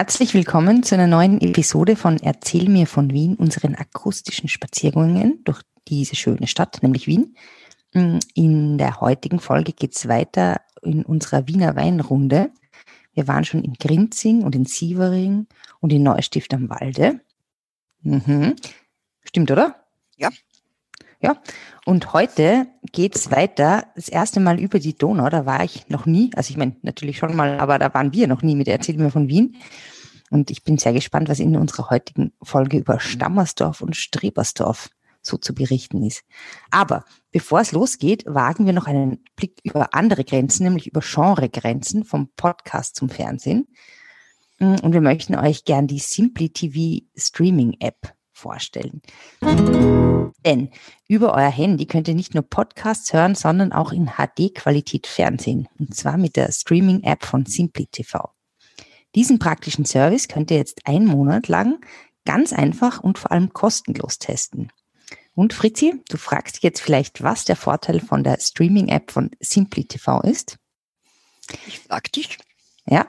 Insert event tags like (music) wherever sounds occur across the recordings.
Herzlich willkommen zu einer neuen Episode von Erzähl mir von Wien, unseren akustischen Spaziergängen durch diese schöne Stadt, nämlich Wien. In der heutigen Folge geht es weiter in unserer Wiener Weinrunde. Wir waren schon in Grinzing und in Sievering und in Neustift am Walde. Mhm. Stimmt, oder? Ja. Ja, und heute geht's weiter, das erste Mal über die Donau, da war ich noch nie, also ich meine natürlich schon mal, aber da waren wir noch nie mit Erzähl mir von Wien. Und ich bin sehr gespannt, was in unserer heutigen Folge über Stammersdorf und Strebersdorf so zu berichten ist. Aber bevor es losgeht, wagen wir noch einen Blick über andere Grenzen, nämlich über Genregrenzen vom Podcast zum Fernsehen. Und wir möchten euch gern die Simply TV Streaming App vorstellen. Denn über euer Handy könnt ihr nicht nur Podcasts hören, sondern auch in HD-Qualität Fernsehen. Und zwar mit der Streaming-App von Simply TV. Diesen praktischen Service könnt ihr jetzt einen Monat lang ganz einfach und vor allem kostenlos testen. Und Fritzi, du fragst jetzt vielleicht, was der Vorteil von der Streaming-App von Simply TV ist? Ich frag dich. Ja,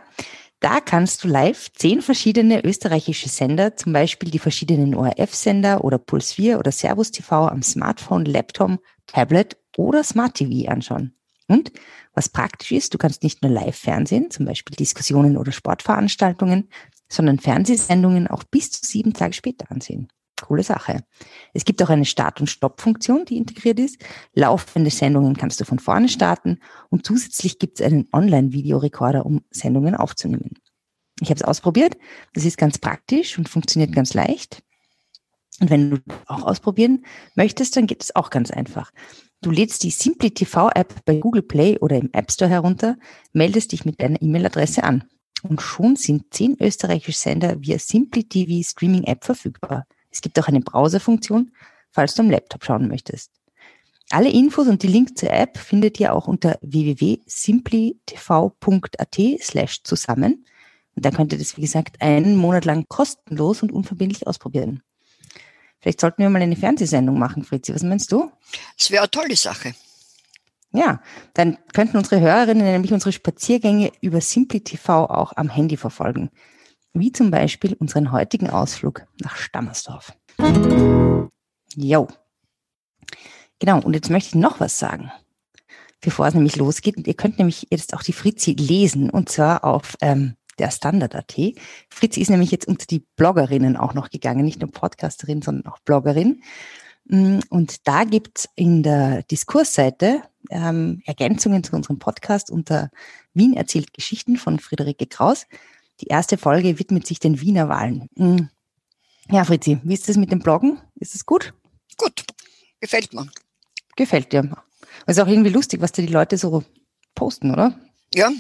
da kannst du live zehn verschiedene österreichische Sender, zum Beispiel die verschiedenen ORF-Sender oder Puls 4 oder Servus TV am Smartphone, Laptop, Tablet oder Smart TV anschauen. Und was praktisch ist, du kannst nicht nur live Fernsehen, zum Beispiel Diskussionen oder Sportveranstaltungen, sondern Fernsehsendungen auch bis zu sieben Tage später ansehen. Coole Sache. Es gibt auch eine Start- und Stopp-Funktion, die integriert ist. Laufende Sendungen kannst du von vorne starten und zusätzlich gibt es einen Online-Videorekorder, um Sendungen aufzunehmen. Ich habe es ausprobiert. Das ist ganz praktisch und funktioniert ganz leicht. Und wenn du auch ausprobieren möchtest, dann geht es auch ganz einfach. Du lädst die Simply TV App bei Google Play oder im App Store herunter, meldest dich mit deiner E-Mail-Adresse an. Und schon sind zehn österreichische Sender via Simply TV Streaming App verfügbar. Es gibt auch eine Browserfunktion, falls du am Laptop schauen möchtest. Alle Infos und die Links zur App findet ihr auch unter www.simplytv.at slash zusammen. Und da könnt ihr das, wie gesagt, einen Monat lang kostenlos und unverbindlich ausprobieren. Vielleicht sollten wir mal eine Fernsehsendung machen, Fritzi. Was meinst du? Das wäre eine tolle Sache. Ja, dann könnten unsere Hörerinnen nämlich unsere Spaziergänge über Simply TV auch am Handy verfolgen wie zum Beispiel unseren heutigen Ausflug nach Stammersdorf. Jo. Genau, und jetzt möchte ich noch was sagen, bevor es nämlich losgeht. Und ihr könnt nämlich jetzt auch die Fritzi lesen, und zwar auf ähm, der Standard.at. Fritzi ist nämlich jetzt unter die Bloggerinnen auch noch gegangen, nicht nur Podcasterin, sondern auch Bloggerin. Mm, und da gibt's in der Diskursseite ähm, Ergänzungen zu unserem Podcast unter Wien erzählt Geschichten von Friederike Kraus. Die erste Folge widmet sich den Wiener Wahlen. Hm. Ja, Fritzi, wie ist das mit dem Bloggen? Ist es gut? Gut, gefällt mir. Gefällt dir. ist auch irgendwie lustig, was da die Leute so posten, oder? Ja,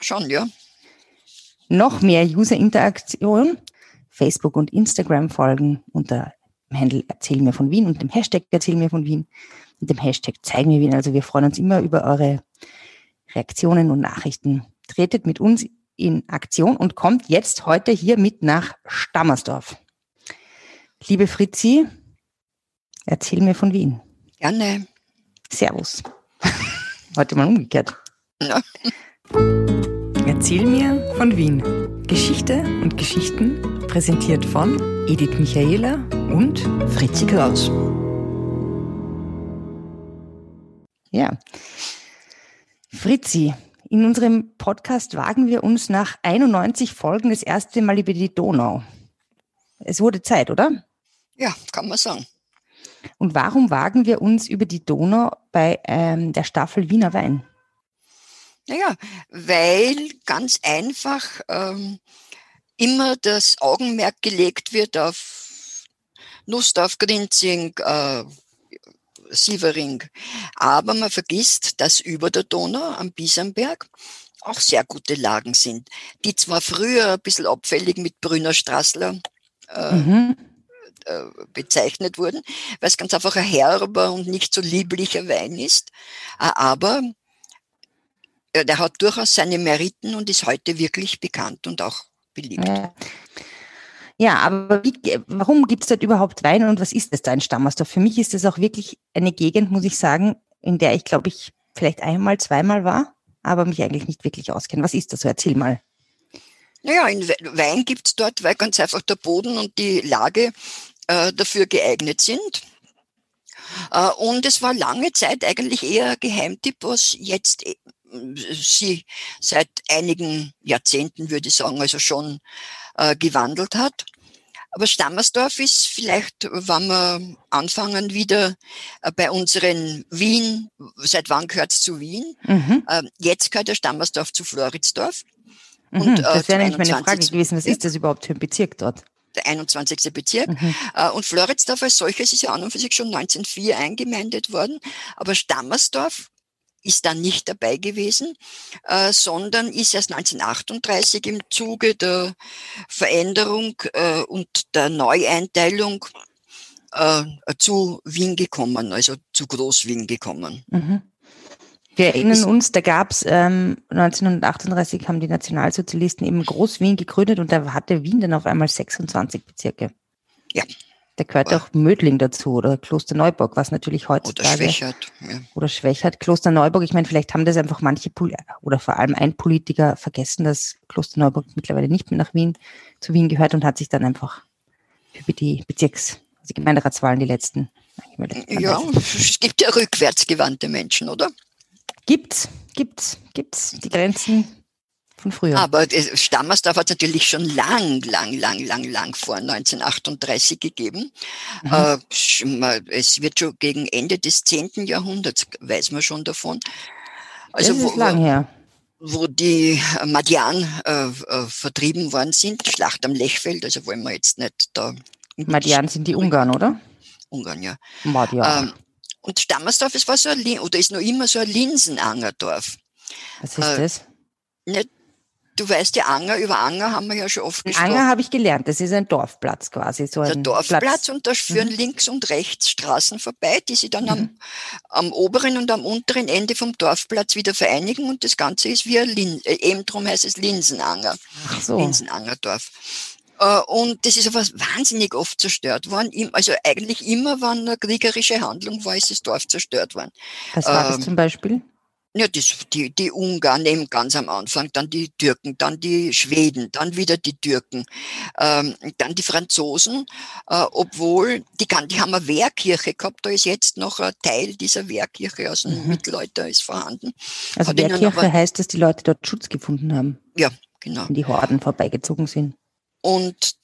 schon, ja. Noch mehr User-Interaktion. Facebook und Instagram folgen unter dem Handel Erzähl mir von Wien und dem Hashtag Erzähl mir von Wien und dem Hashtag Zeig mir Wien. Also wir freuen uns immer über eure Reaktionen und Nachrichten. Tretet mit uns in Aktion und kommt jetzt heute hier mit nach Stammersdorf. Liebe Fritzi, erzähl mir von Wien. Gerne. Servus. (laughs) Heute mal umgekehrt. Ja. Erzähl mir von Wien. Geschichte und Geschichten präsentiert von Edith Michaela und Fritzi Kraus. Ja. Fritzi, in unserem Podcast wagen wir uns nach 91 Folgen das erste Mal über die Donau. Es wurde Zeit, oder? Ja, kann man sagen. Und warum wagen wir uns über die Donau bei ähm, der Staffel Wiener Wein? Naja, weil ganz einfach ähm, immer das Augenmerk gelegt wird auf Nussdorf, Grinzing, äh, Sievering. Aber man vergisst, dass über der Donau am Biesenberg auch sehr gute Lagen sind, die zwar früher ein bisschen abfällig mit Brünner Straßler äh, mhm. äh, bezeichnet wurden, weil es ganz einfach ein herber und nicht so lieblicher Wein ist, äh, aber äh, der hat durchaus seine Meriten und ist heute wirklich bekannt und auch beliebt. Ja. Ja, aber wie, warum gibt es dort überhaupt Wein und was ist das da in Stammersdorf? Für mich ist das auch wirklich eine Gegend, muss ich sagen, in der ich, glaube ich, vielleicht einmal, zweimal war, aber mich eigentlich nicht wirklich auskenne. Was ist das so? Erzähl mal. Naja, in Wein gibt es dort, weil ganz einfach der Boden und die Lage äh, dafür geeignet sind. Äh, und es war lange Zeit eigentlich eher Geheimtipp, was jetzt äh, sie seit einigen Jahrzehnten, würde ich sagen, also schon äh, gewandelt hat. Aber Stammersdorf ist vielleicht, wenn wir anfangen wieder äh, bei unseren Wien, seit wann gehört es zu Wien? Mhm. Äh, jetzt gehört der Stammersdorf zu Floridsdorf. Mhm, und, äh, das wäre nämlich meine Frage gewesen, was ist das überhaupt für ein Bezirk dort? Der 21. Bezirk. Mhm. Äh, und Floridsdorf als solches ist ja an und für sich schon 1904 eingemeindet worden. Aber Stammersdorf ist dann nicht dabei gewesen, äh, sondern ist erst 1938 im Zuge der Veränderung äh, und der Neueinteilung äh, zu Wien gekommen, also zu Groß-Wien gekommen. Mhm. Wir erinnern uns, da gab es ähm, 1938 haben die Nationalsozialisten eben Groß-Wien gegründet und da hatte Wien dann auf einmal 26 Bezirke. Ja. Da gehört auch Mödling dazu oder Klosterneuburg, was natürlich heutzutage. Oder Schwächert. Ja. Oder Schwächert. Klosterneuburg, ich meine, vielleicht haben das einfach manche, oder vor allem ein Politiker vergessen, dass Klosterneuburg mittlerweile nicht mehr nach Wien, zu Wien gehört und hat sich dann einfach über die Bezirks-, also Gemeinderatswahlen, die letzten. Ja, es gibt ja rückwärtsgewandte Menschen, oder? Gibt's, gibt's, gibt's. Die Grenzen von früher. Aber Stammersdorf hat es natürlich schon lang, lang, lang, lang, lang vor 1938 gegeben. Mhm. Äh, es wird schon gegen Ende des 10. Jahrhunderts, weiß man schon davon. Also das ist wo, lang her. Wo die Madian äh, äh, vertrieben worden sind, Schlacht am Lechfeld, also wollen wir jetzt nicht da. Madian sind die Ungarn, oder? Ungarn, ja. Madian. Ähm, und Stammersdorf, es war so ein, oder ist noch immer so ein Linsenangerdorf. Was ist äh, das? Nicht, Du weißt ja, Anger, über Anger haben wir ja schon oft gesprochen. Anger habe ich gelernt, das ist ein Dorfplatz quasi. So der Dorfplatz Platz. und da führen mhm. links und rechts Straßen vorbei, die sich dann mhm. am, am oberen und am unteren Ende vom Dorfplatz wieder vereinigen und das Ganze ist wie ein Lin äh, eben drum heißt es Linsenanger. Ach so. Linsenangerdorf. Äh, und das ist aber wahnsinnig oft zerstört worden. Also eigentlich immer, wenn eine kriegerische Handlung war, ist das Dorf zerstört worden. Was war das ähm, zum Beispiel? Ja, das, die, die Ungarn eben ganz am Anfang, dann die Türken, dann die Schweden, dann wieder die Türken, ähm, dann die Franzosen, äh, obwohl die, die haben eine Wehrkirche gehabt, da ist jetzt noch ein Teil dieser Wehrkirche aus dem mhm. Mittelalter ist vorhanden. Also Hat Wehrkirche aber, heißt, dass die Leute dort Schutz gefunden haben. Ja, genau. Wenn die Horden vorbeigezogen sind. Und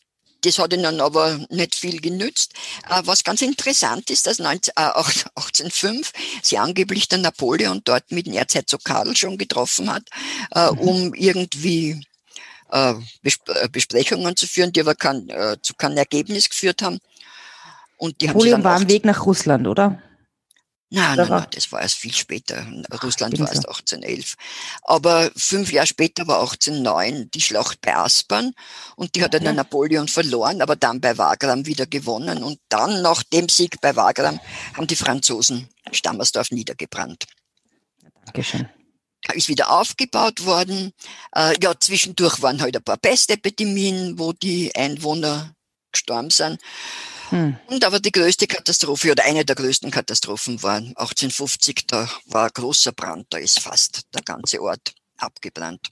das hat ihnen aber nicht viel genützt. Äh, was ganz interessant ist, dass 19, äh, (laughs) 1805 sie angeblich der Napoleon dort mit dem Erzherzog Karl schon getroffen hat, äh, mhm. um irgendwie äh, Besprechungen zu führen, die aber kein, zu keinem Ergebnis geführt haben. Und die Napoleon haben war am Weg nach Russland, oder? Nein, nein, nein, das war erst viel später. Russland war erst 1811. Aber fünf Jahre später war 1809 die Schlacht bei Aspern und die hat dann Napoleon verloren, aber dann bei Wagram wieder gewonnen. Und dann, nach dem Sieg bei Wagram, haben die Franzosen Stammersdorf niedergebrannt. Dankeschön. Ist wieder aufgebaut worden. Äh, ja, zwischendurch waren halt ein paar Pestepidemien, wo die Einwohner gestorben sind. Hm. Und aber die größte Katastrophe oder eine der größten Katastrophen war 1850, da war ein großer Brand, da ist fast der ganze Ort abgebrannt.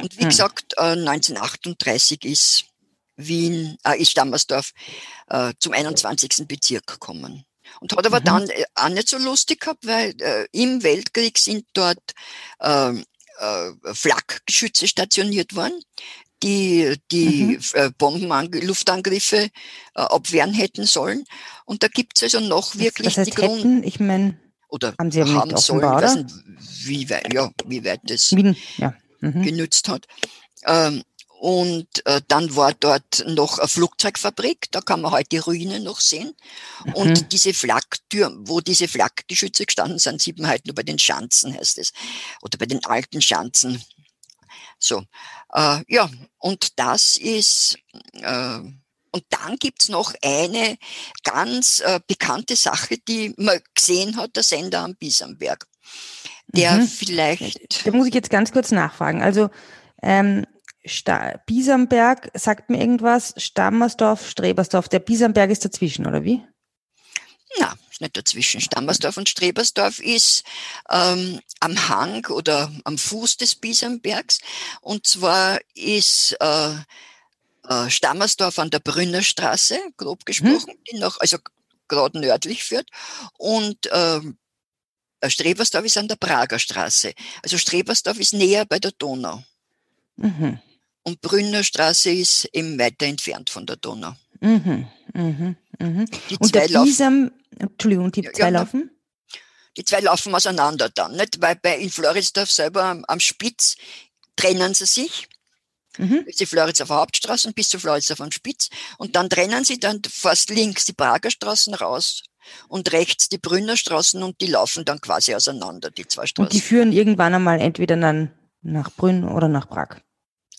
Und wie hm. gesagt, 1938 äh, ist Wien, äh, ist Stammersdorf äh, zum 21. Bezirk gekommen. Und hat aber mhm. dann äh, auch nicht so lustig gehabt, weil äh, im Weltkrieg sind dort äh, äh, Flakgeschütze stationiert worden, die die mhm. Äh, Bomben, Luftangriffe äh, abwehren hätten sollen. Und da gibt es also noch wirklich was, was die Grund ich meine, oder haben sie haben sollen, oder? Nicht, wie weit, ja, wie weit das Wien, ja. mhm. genützt hat. Ähm, und äh, dann war dort noch eine Flugzeugfabrik, da kann man heute die Ruinen noch sehen. Mhm. Und diese Flaktür, wo diese Flakgeschütze gestanden sind, sieht man halt nur bei den Schanzen, heißt es. Oder bei den alten Schanzen. So, äh, ja, und das ist, äh, und dann gibt's noch eine ganz äh, bekannte Sache, die man gesehen hat, der Sender am Bisamberg. Der mhm. vielleicht. Da muss ich jetzt ganz kurz nachfragen. Also, ähm, Sta Bisamberg sagt mir irgendwas, Stammersdorf, Strebersdorf. Der Bisamberg ist dazwischen, oder wie? Na, nicht dazwischen. Stammersdorf und Strebersdorf ist ähm, am Hang oder am Fuß des Biesenbergs. Und zwar ist äh, äh, Stammersdorf an der Brünnerstraße, grob gesprochen, hm. die noch, also gerade nördlich führt. Und ähm, äh, Strebersdorf ist an der Prager Straße. Also Strebersdorf ist näher bei der Donau. Mhm. Und Brünnerstraße ist eben weiter entfernt von der Donau. Mhm. Mhm. Mhm. Die und zwei der Isam, Entschuldigung, die zwei ja, laufen? Die zwei laufen auseinander dann, nicht? Weil bei in Floridsdorf selber am, am Spitz trennen sie sich. Mhm. Die Floridsdorfer Hauptstraße bis zu Floridsdorf am Spitz. Und dann trennen sie dann fast links die Prager Straßen raus und rechts die Brünner Straßen und die laufen dann quasi auseinander, die zwei Straßen. Und die führen irgendwann einmal entweder dann nach Brünn oder nach Prag.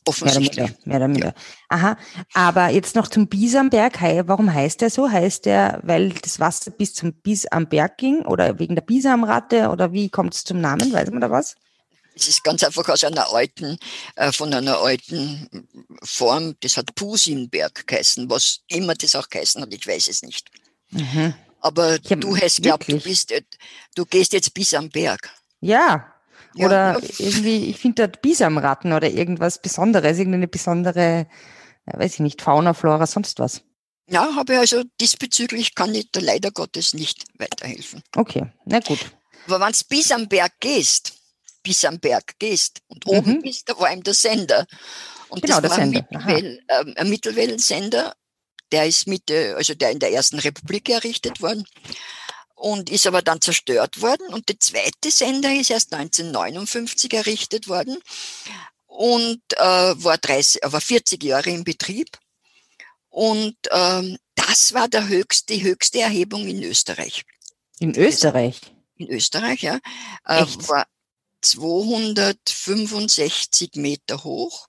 Offensichtlich. Mehr oder minder. Ja. Aha. Aber jetzt noch zum Bisamberg. Warum heißt der so? Heißt der, weil das Wasser bis zum Bis am Berg ging oder wegen der Bisamratte oder wie kommt es zum Namen? Weiß man da was? Es ist ganz einfach aus einer alten, äh, von einer alten Form, das hat Pusinberg geheißen, was immer das auch geheißen hat, ich weiß es nicht. Mhm. Aber du hast glaubt, du bist, äh, du gehst jetzt bis am Berg. Ja, oder ja. irgendwie, ich finde dort Bisamratten oder irgendwas Besonderes, irgendeine besondere, weiß ich nicht, Fauna, Flora, sonst was. Ja, habe ich also diesbezüglich kann ich da leider Gottes nicht weiterhelfen. Okay, na gut. Aber wenn du bis am Berg gehst, bis am Berg gehst und mhm. oben bist, da war eben der Sender. Und genau, das war ein, Mittelwell, äh, ein Mittelwellensender, der ist Mitte, also der in der ersten Republik errichtet worden und ist aber dann zerstört worden. Und der zweite Sender ist erst 1959 errichtet worden und äh, war, 30, war 40 Jahre in Betrieb. Und ähm, das war der höchste, die höchste Erhebung in Österreich. In Österreich? In Österreich, ja. Äh, war 265 Meter hoch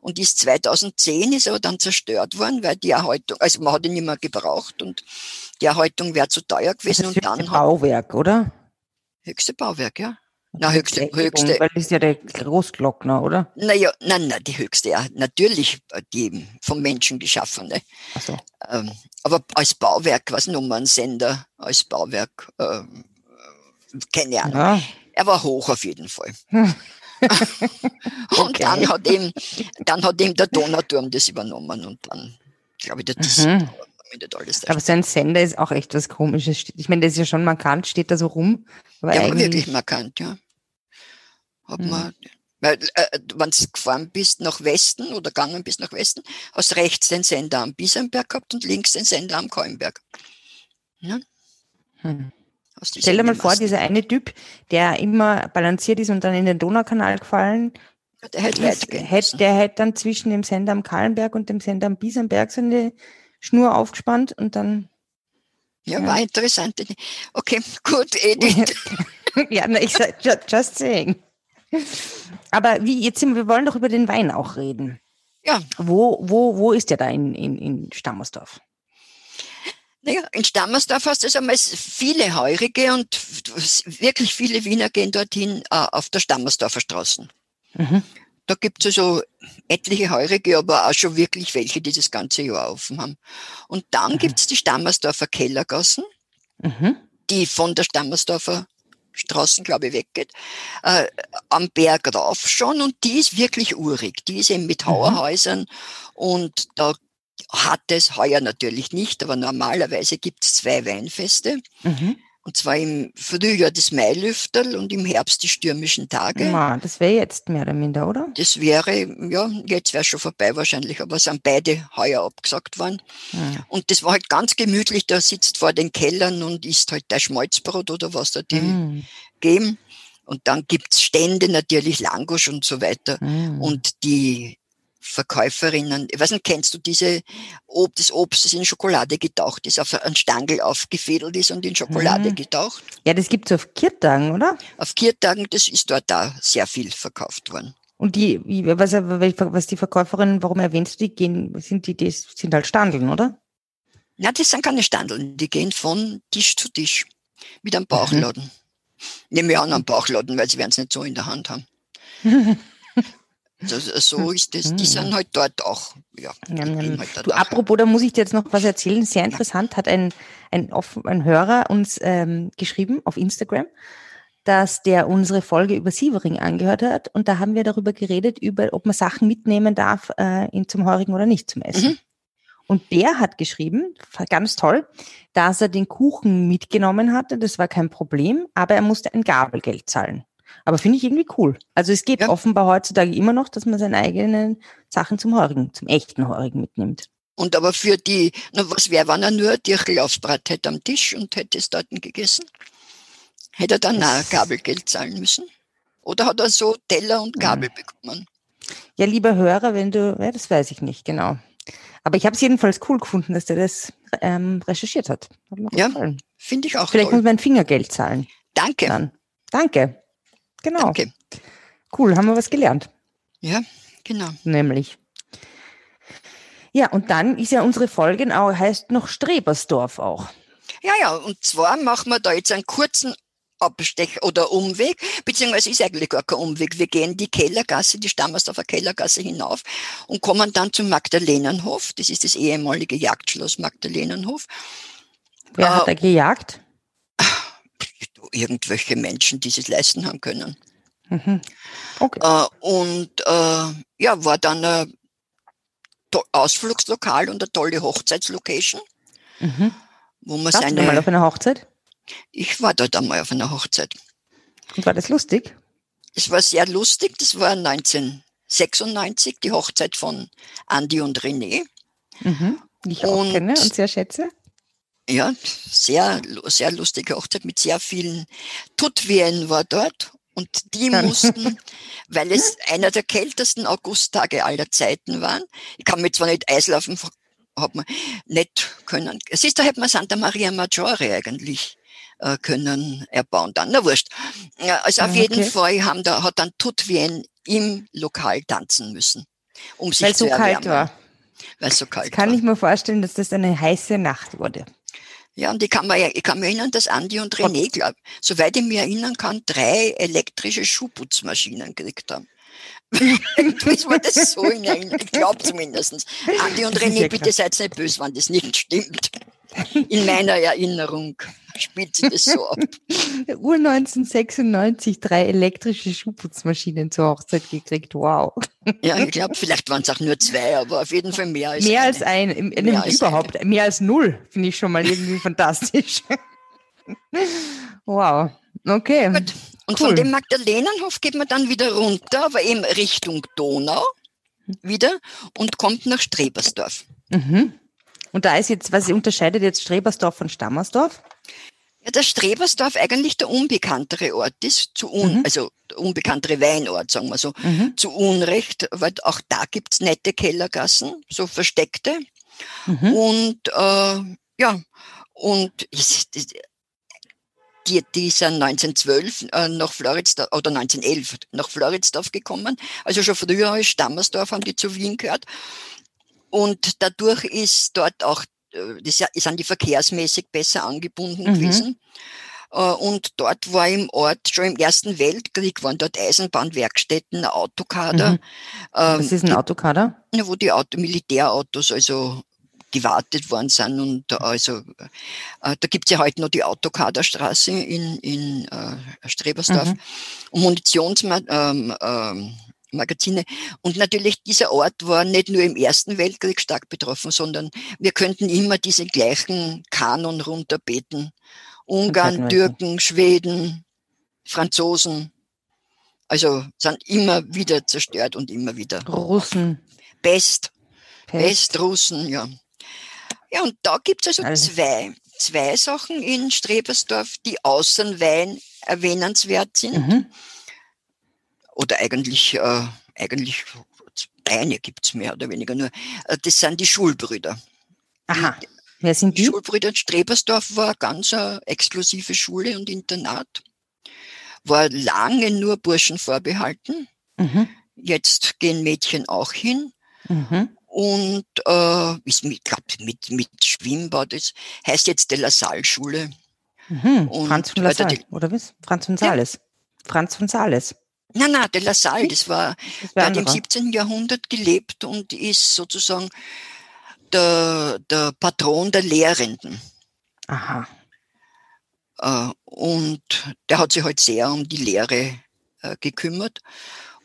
und ist 2010 ist aber dann zerstört worden, weil die Erhaltung, also man hat ihn nicht mehr gebraucht und die Erhaltung wäre zu teuer gewesen. Das und dann Bauwerk, oder? Höchste Bauwerk, ja. Na, höchste, höchste. Weil das ist ja der Großglockner, oder? Naja, nein, nein, die höchste, ja. Natürlich die vom Menschen geschaffene. Ach so. Ähm, aber als Bauwerk, was Nummernsender, als Bauwerk, ähm, keine Ahnung. Ja. Er war hoch auf jeden Fall. Hm. (laughs) und okay. dann hat eben, dann hat eben der Donauturm das übernommen und dann, glaube ich, der Disney. Mhm. Aber sein Sender ist auch echt was Komisches. Ich meine, das ist ja schon markant, steht da so rum. Aber ja, aber wirklich markant, ja. Hat mhm. man, weil, äh, wenn du gefahren bist nach Westen oder gegangen bist nach Westen, hast rechts den Sender am Biesenberg gehabt und links den Sender am Kolmberg. Ja? Hm. Stell dir mal vor, dieser eine Typ, der immer balanciert ist und dann in den Donaukanal gefallen, der hätte, hätte, der hätte dann zwischen dem Sender am Kahlenberg und dem Sender am Biesenberg so eine Schnur aufgespannt und dann. Ja, ja. war interessant. Okay, gut, Edith. (laughs) ja, na, ich sag, just, saying. Aber wie, jetzt sind wir, wir wollen doch über den Wein auch reden. Ja. Wo, wo, wo ist der da in, in, in Stammersdorf? Naja, in Stammersdorf hast du einmal viele Heurige und wirklich viele Wiener gehen dorthin äh, auf der Stammersdorfer Straße. Mhm. Da gibt es also etliche Heurige, aber auch schon wirklich welche, die das ganze Jahr offen haben. Und dann mhm. gibt es die Stammersdorfer Kellergassen, mhm. die von der Stammersdorfer Straßen, glaube ich, weggeht, äh, am Berg rauf schon und die ist wirklich urig. Die ist eben mit mhm. Hauerhäusern mhm. und da hat es heuer natürlich nicht, aber normalerweise gibt es zwei Weinfeste. Mhm. Und zwar im Frühjahr das Mailüfterl und im Herbst die stürmischen Tage. Ma, das wäre jetzt mehr oder minder, oder? Das wäre, ja, jetzt wäre schon vorbei wahrscheinlich, aber sind beide heuer abgesagt worden. Ja. Und das war halt ganz gemütlich, da sitzt vor den Kellern und isst halt der Schmalzbrot oder was da die mm. geben. Und dann gibt's Stände natürlich, Langosch und so weiter. Mm. Und die Verkäuferinnen, ich weiß nicht, kennst du diese, Ob, das Obst, das in Schokolade getaucht ist, auf einen Stangel aufgefädelt ist und in Schokolade mhm. getaucht? Ja, das gibt es auf Kirtagen, oder? Auf Kirtagen, das ist dort da sehr viel verkauft worden. Und die, was, was die Verkäuferinnen, warum erwähnst du die, gehen, sind die, die sind halt Standeln, oder? Na, das sind keine Standeln, die gehen von Tisch zu Tisch. Mit einem Bauchladen. Mhm. Nehmen wir an, am Bauchladen, weil sie werden es nicht so in der Hand haben. (laughs) So, so ist das. Die sind halt dort auch. Ja, halt dort Du, auch. apropos, da muss ich dir jetzt noch was erzählen. Sehr interessant, hat ein, ein, ein Hörer uns ähm, geschrieben auf Instagram, dass der unsere Folge über Sievering angehört hat. Und da haben wir darüber geredet, über, ob man Sachen mitnehmen darf äh, in, zum Heurigen oder nicht zum Essen. Mhm. Und der hat geschrieben, ganz toll, dass er den Kuchen mitgenommen hatte. Das war kein Problem, aber er musste ein Gabelgeld zahlen. Aber finde ich irgendwie cool. Also es geht Ja. offenbar heutzutage immer noch, dass man seine eigenen Sachen zum Heurigen, zum echten Heurigen mitnimmt. Und aber für die, na was wäre, wenn er nur ein Dirchel aufs Brett hätte am Tisch und hätte es dort gegessen? Hätte er dann auch Gabelgeld zahlen müssen? Oder hat er so Teller und Gabel bekommen? Ja, lieber Hörer, wenn du, ja, das weiß ich nicht, genau. Aber ich habe es jedenfalls cool gefunden, dass der das ähm, recherchiert hat. Hat Ja. Finde ich auch Vielleicht toll. muss man Fingergeld zahlen. Danke. Dann. Danke. Genau. Danke. Cool, haben wir was gelernt. Ja, genau. Nämlich. Ja, und dann ist ja unsere Folge auch, heißt noch Strebersdorf auch. Ja, ja, und zwar machen wir da jetzt einen kurzen Abstech oder Umweg, beziehungsweise ist eigentlich gar kein Umweg. Wir gehen die Kellergasse, die Stammersdorfer Kellergasse hinauf und kommen dann zum Magdalenenhof. Das ist das ehemalige Jagdschloss Magdalenenhof. Wer Äh, hat da gejagt? Irgendwelche Menschen, die es leisten haben können. Mhm. Okay. Äh, und äh, ja, war dann ein to- Ausflugslokal und eine tolle Hochzeitslocation, Mhm. wo man Warst du mal seine. auf einer Hochzeit? Ich war dort einmal auf einer Hochzeit. Und war das lustig? Es war sehr lustig. Das war 1996, die Hochzeit von Andi und René. Mhm. Die ich auch Und- kenne und sehr schätze. Ja, sehr, sehr lustige Hochzeit mit sehr vielen Tutwien war dort. Und die (laughs) mussten, weil es einer der kältesten Augusttage aller Zeiten waren. Ich kann mir zwar nicht Eislaufen, hat man nicht können. Es ist, da hätte man Santa Maria Maggiore eigentlich äh, können erbauen dann. Na wurscht. Ja, also auf Ah, jeden okay. Fall haben da, hat dann Tutwien im Lokal tanzen müssen. Um sich Weil es zu so kalt erwärmen. war. Weil es so kalt Kann war. ich mir vorstellen, dass das eine heiße Nacht wurde. Ja, und ich kann, mir, ich kann mich erinnern, dass Andi und René, glaub, soweit ich mich erinnern kann, drei elektrische Schuhputzmaschinen gekriegt haben. (laughs) Irgendwie war das so in Erinnerung. Ich glaube zumindest. Andi und Das René, bitte seid nicht böse, wenn das nicht stimmt. In meiner Erinnerung spielt sich das so ab. (laughs) Ur 1996 drei elektrische Schuhputzmaschinen zur Hochzeit gekriegt. Wow. Ja, ich glaube, vielleicht waren es auch nur zwei, aber auf jeden Fall mehr als mehr eine. als ein, im- Mehr nämlich als überhaupt, mehr als null, finde ich schon mal irgendwie (laughs) fantastisch. wow. Okay. Gut. Und Cool. von dem Magdalenenhof geht man dann wieder runter, aber eben Richtung Donau wieder und kommt nach Strebersdorf. Mhm. Und da ist jetzt, was unterscheidet jetzt Strebersdorf von Stammersdorf? Ja, dass Strebersdorf eigentlich der unbekanntere Ort ist, zu un, Mhm. also der unbekanntere Weinort, sagen wir so, Mhm. zu Unrecht, weil auch da gibt's nette Kellergassen, so versteckte. Mhm. Und äh, ja, und ist, ist, die, die sind 1912 äh, nach Floridsdorf, oder 1911 nach Floridsdorf gekommen. Also schon früher als Stammersdorf haben die zu Wien gehört. Und dadurch ist dort auch, äh, sa- sind die verkehrsmäßig besser angebunden Mhm. gewesen. Äh, Und dort war im Ort, schon im Ersten Weltkrieg, waren dort Eisenbahnwerkstätten, Autokader, Mhm. ähm, Was ist ein Autokader? wo die Auto, Militärautos also gewartet worden sind und da also äh, da gibt's ja heute noch die Autokaderstraße in, in äh, Strebersdorf Mhm. und Munitionsmagazine. Ähm, ähm, Magazine. und natürlich dieser Ort war nicht nur im Ersten Weltkrieg stark betroffen, sondern wir könnten immer diese gleichen Kanon runterbeten. Ungarn, Türken, Schweden, Franzosen. Also sind immer wieder zerstört und immer wieder. Russen. Pest, Pest. Westrussen, ja. Ja, und da gibt's also Also- zwei, zwei Sachen in Strebersdorf, die außer Wein erwähnenswert sind. Mhm. Oder eigentlich, äh, eigentlich eine gibt's mehr oder weniger nur. Äh, Das sind die Schulbrüder. Aha. Wer sind Die die? Schulbrüder in Strebersdorf war ganz eine exklusive Schule und Internat. War lange nur Burschen vorbehalten. Mhm. Jetzt gehen Mädchen auch hin. Mhm. und äh, ist mit, glaub, mit, mit Schwimmbad, das heißt jetzt De La Salle Schule. Mhm. Und Franz von die- oder was? Franz von Sales. Franz von Sales. Nein, nein, de La Salle, das war, der hat im 17. Jahrhundert gelebt und ist sozusagen der, der Patron der Lehrenden. Aha. Äh, und der hat sich halt sehr um die Lehre äh, gekümmert.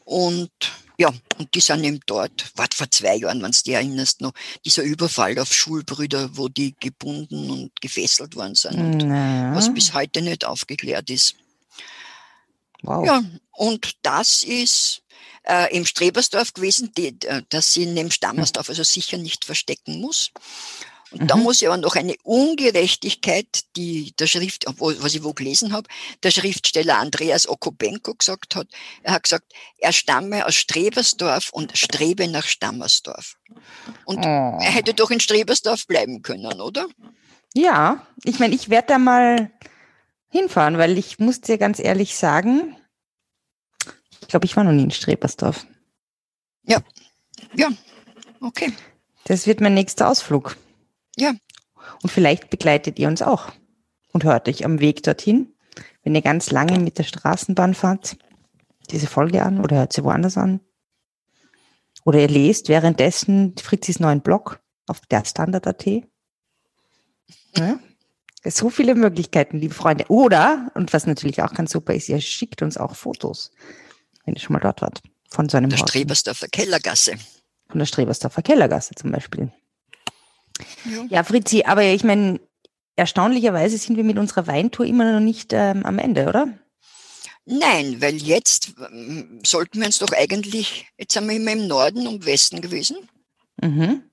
Und ja, und die sind eben dort, war vor zwei Jahren, wenn du dich erinnerst, noch dieser Überfall auf Schulbrüder, wo die gebunden und gefesselt worden sind, und naja. was bis heute nicht aufgeklärt ist. Wow. Ja, und das ist äh, im Strebersdorf gewesen, die, äh, dass sie neben Stammersdorf also sicher nicht verstecken muss. Und mhm. da muss ich aber noch eine Ungerechtigkeit, die der Schrift, was ich wo gelesen habe, der Schriftsteller Andreas Okopenko gesagt hat. Er hat gesagt, er stamme aus Strebersdorf und strebe nach Stammersdorf. Und oh. er hätte doch in Strebersdorf bleiben können, oder? Ja, ich meine, ich werde da mal hinfahren, weil ich muss dir ganz ehrlich sagen, ich glaube, ich war noch nie in Strebersdorf. Ja, ja, okay. Das wird mein nächster Ausflug. Ja. Und vielleicht begleitet ihr uns auch und hört euch am Weg dorthin, wenn ihr ganz lange mit der Straßenbahn fahrt, diese Folge an oder hört sie woanders an. Oder ihr lest währenddessen Fritzis neuen Blog auf der Standard.at. Ja. So viele Möglichkeiten, liebe Freunde. Oder, und was natürlich auch ganz super ist, ihr schickt uns auch Fotos, wenn ihr schon mal dort wart. Von so einem Der Strebersdorfer Kellergasse. Von der Strebersdorfer Kellergasse zum Beispiel. Ja, ja Fritzi, aber ich meine, erstaunlicherweise sind wir mit unserer Weintour immer noch nicht ähm, am Ende, oder? Nein, weil jetzt ähm, sollten wir uns doch eigentlich, jetzt sind wir immer im Norden und Westen gewesen. Mhm.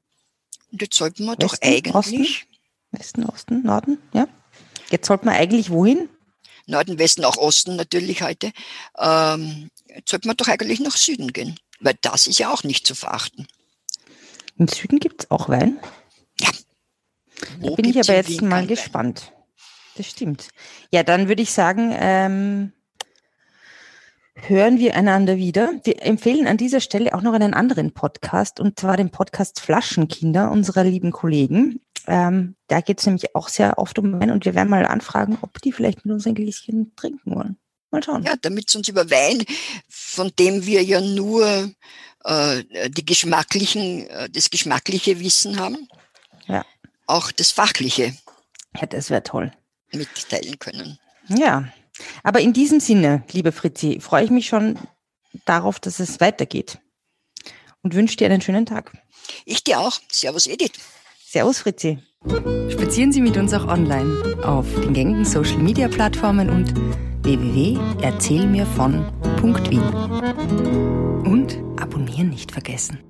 Und jetzt sollten wir Westen, doch eigentlich. Osten? Westen, Osten, Norden, ja. Jetzt sollten wir eigentlich wohin? Norden, Westen, auch Osten natürlich heute. Ähm, jetzt sollten wir doch eigentlich nach Süden gehen, weil das ist ja auch nicht zu verachten. Im Süden gibt es auch Wein? Ja. Da bin ich aber jetzt mal gespannt. Das stimmt. Ja, dann würde ich sagen, ähm, hören wir einander wieder. Wir empfehlen an dieser Stelle auch noch einen anderen Podcast, und zwar den Podcast Flaschenkinder unserer lieben Kollegen. Ähm, da geht es nämlich auch sehr oft um Wein und wir werden mal anfragen, ob die vielleicht mit uns ein Gläschen trinken wollen. Mal schauen. Ja, damit sie uns über Wein, von dem wir ja nur äh, die geschmacklichen, äh, das geschmackliche Wissen haben, ja. auch das Fachliche. Ja, das wäre toll. Mitteilen können. Ja, aber in diesem Sinne, liebe Fritzi, freue ich mich schon darauf, dass es weitergeht und wünsche dir einen schönen Tag. Ich dir auch. Servus, Edith. Servus, Fritzi. Spazieren Sie mit uns auch online auf den gängigen Social Media Plattformen und www.erzählmirvon.wien. Und abonnieren nicht vergessen.